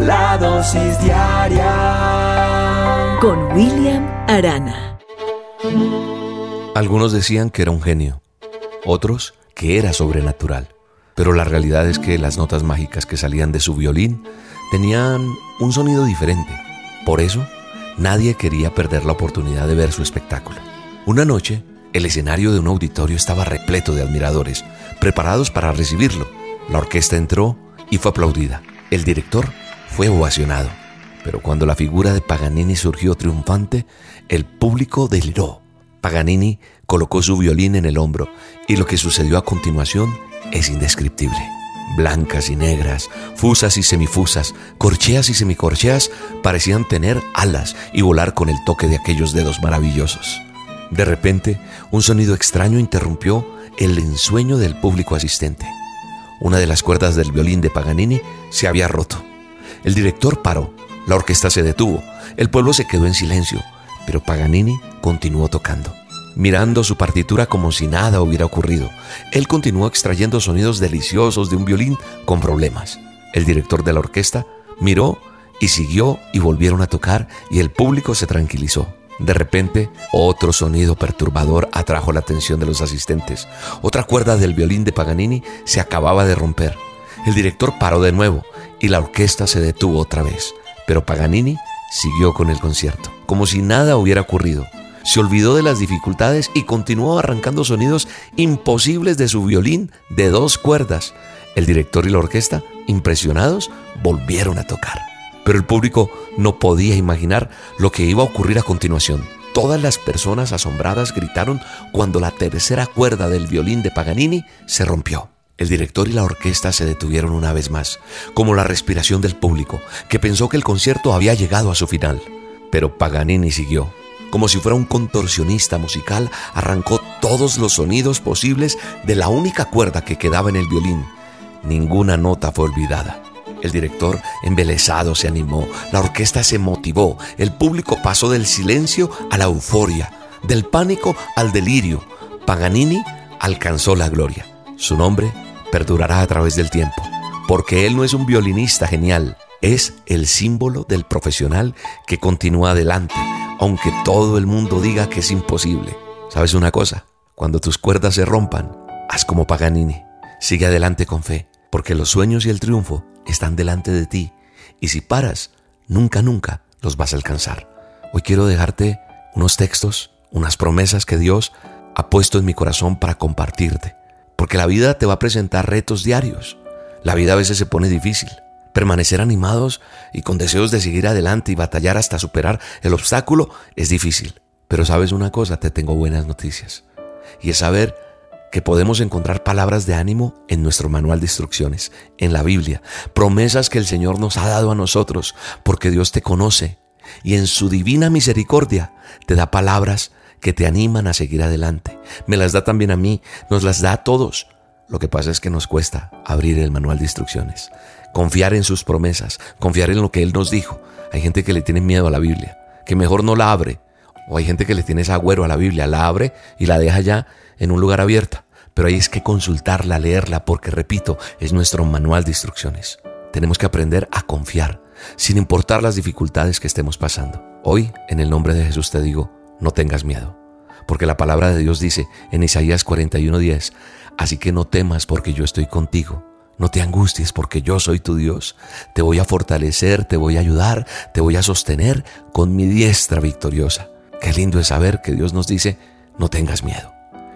La dosis diaria con William Arana. Algunos decían que era un genio, otros que era sobrenatural, pero la realidad es que las notas mágicas que salían de su violín tenían un sonido diferente. Por eso, nadie quería perder la oportunidad de ver su espectáculo. Una noche, el escenario de un auditorio estaba repleto de admiradores, preparados para recibirlo. La orquesta entró y fue aplaudida. El director fue ovacionado. Pero cuando la figura de Paganini surgió triunfante, el público deliró. Paganini colocó su violín en el hombro y lo que sucedió a continuación es indescriptible. Blancas y negras, fusas y semifusas, corcheas y semicorcheas parecían tener alas y volar con el toque de aquellos dedos maravillosos. De repente, un sonido extraño interrumpió el ensueño del público asistente. Una de las cuerdas del violín de Paganini se había roto. El director paró, la orquesta se detuvo, el pueblo se quedó en silencio, pero Paganini continuó tocando, mirando su partitura como si nada hubiera ocurrido. Él continuó extrayendo sonidos deliciosos de un violín con problemas. El director de la orquesta miró y siguió y volvieron a tocar y el público se tranquilizó. De repente, otro sonido perturbador atrajo la atención de los asistentes. Otra cuerda del violín de Paganini se acababa de romper. El director paró de nuevo y la orquesta se detuvo otra vez. Pero Paganini siguió con el concierto, como si nada hubiera ocurrido. Se olvidó de las dificultades y continuó arrancando sonidos imposibles de su violín de dos cuerdas. El director y la orquesta, impresionados, volvieron a tocar pero el público no podía imaginar lo que iba a ocurrir a continuación. Todas las personas asombradas gritaron cuando la tercera cuerda del violín de Paganini se rompió. El director y la orquesta se detuvieron una vez más, como la respiración del público, que pensó que el concierto había llegado a su final. Pero Paganini siguió. Como si fuera un contorsionista musical, arrancó todos los sonidos posibles de la única cuerda que quedaba en el violín. Ninguna nota fue olvidada. El director, embelesado, se animó, la orquesta se motivó, el público pasó del silencio a la euforia, del pánico al delirio. Paganini alcanzó la gloria. Su nombre perdurará a través del tiempo, porque él no es un violinista genial, es el símbolo del profesional que continúa adelante, aunque todo el mundo diga que es imposible. ¿Sabes una cosa? Cuando tus cuerdas se rompan, haz como Paganini. Sigue adelante con fe, porque los sueños y el triunfo están delante de ti y si paras, nunca, nunca los vas a alcanzar. Hoy quiero dejarte unos textos, unas promesas que Dios ha puesto en mi corazón para compartirte, porque la vida te va a presentar retos diarios. La vida a veces se pone difícil. Permanecer animados y con deseos de seguir adelante y batallar hasta superar el obstáculo es difícil. Pero sabes una cosa, te tengo buenas noticias. Y es saber que podemos encontrar palabras de ánimo en nuestro manual de instrucciones, en la Biblia, promesas que el Señor nos ha dado a nosotros, porque Dios te conoce y en su divina misericordia te da palabras que te animan a seguir adelante. Me las da también a mí, nos las da a todos. Lo que pasa es que nos cuesta abrir el manual de instrucciones, confiar en sus promesas, confiar en lo que Él nos dijo. Hay gente que le tiene miedo a la Biblia, que mejor no la abre. O hay gente que le tiene ese agüero a la Biblia, la abre y la deja ya en un lugar abierto, pero hay es que consultarla, leerla, porque repito, es nuestro manual de instrucciones. Tenemos que aprender a confiar, sin importar las dificultades que estemos pasando. Hoy, en el nombre de Jesús te digo, no tengas miedo, porque la palabra de Dios dice en Isaías 41:10, así que no temas porque yo estoy contigo. No te angusties porque yo soy tu Dios. Te voy a fortalecer, te voy a ayudar, te voy a sostener con mi diestra victoriosa. Qué lindo es saber que Dios nos dice, no tengas miedo.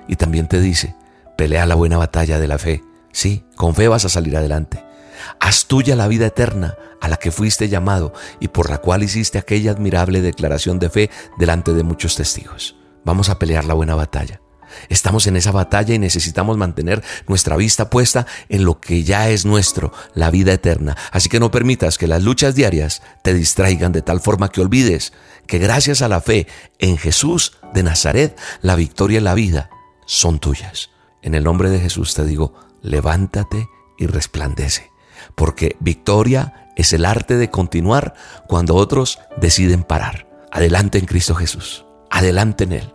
Y también te dice, pelea la buena batalla de la fe. Sí, con fe vas a salir adelante. Haz tuya la vida eterna a la que fuiste llamado y por la cual hiciste aquella admirable declaración de fe delante de muchos testigos. Vamos a pelear la buena batalla. Estamos en esa batalla y necesitamos mantener nuestra vista puesta en lo que ya es nuestro, la vida eterna. Así que no permitas que las luchas diarias te distraigan de tal forma que olvides que gracias a la fe en Jesús de Nazaret, la victoria y la vida son tuyas. En el nombre de Jesús te digo, levántate y resplandece, porque victoria es el arte de continuar cuando otros deciden parar. Adelante en Cristo Jesús, adelante en Él.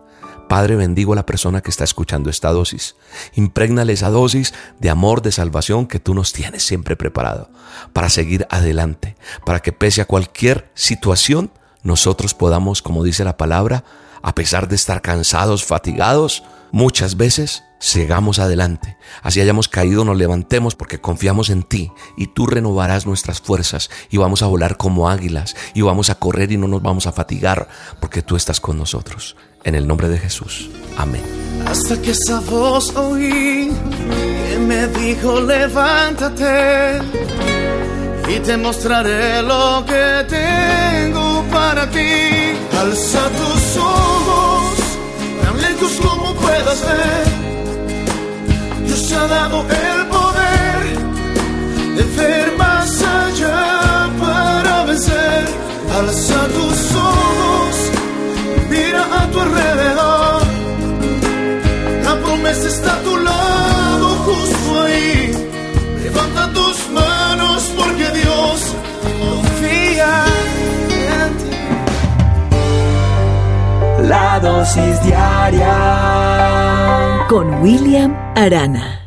Padre, bendigo a la persona que está escuchando esta dosis. Imprégnale esa dosis de amor, de salvación que tú nos tienes siempre preparado para seguir adelante, para que pese a cualquier situación, nosotros podamos, como dice la palabra, a pesar de estar cansados, fatigados, muchas veces sigamos adelante. Así hayamos caído, nos levantemos porque confiamos en ti y tú renovarás nuestras fuerzas y vamos a volar como águilas y vamos a correr y no nos vamos a fatigar porque tú estás con nosotros. En el nombre de Jesús. Amén. Hasta que esa voz oí me dijo levántate y te mostraré lo que tengo para ti. Dios ha dado el poder de ver allá para vencer. Alza tus ojos, mira a tu alrededor. La promesa está a tu lado, justo ahí. Levanta tus manos porque Dios confía en ti. La dosis diaria con William Arana.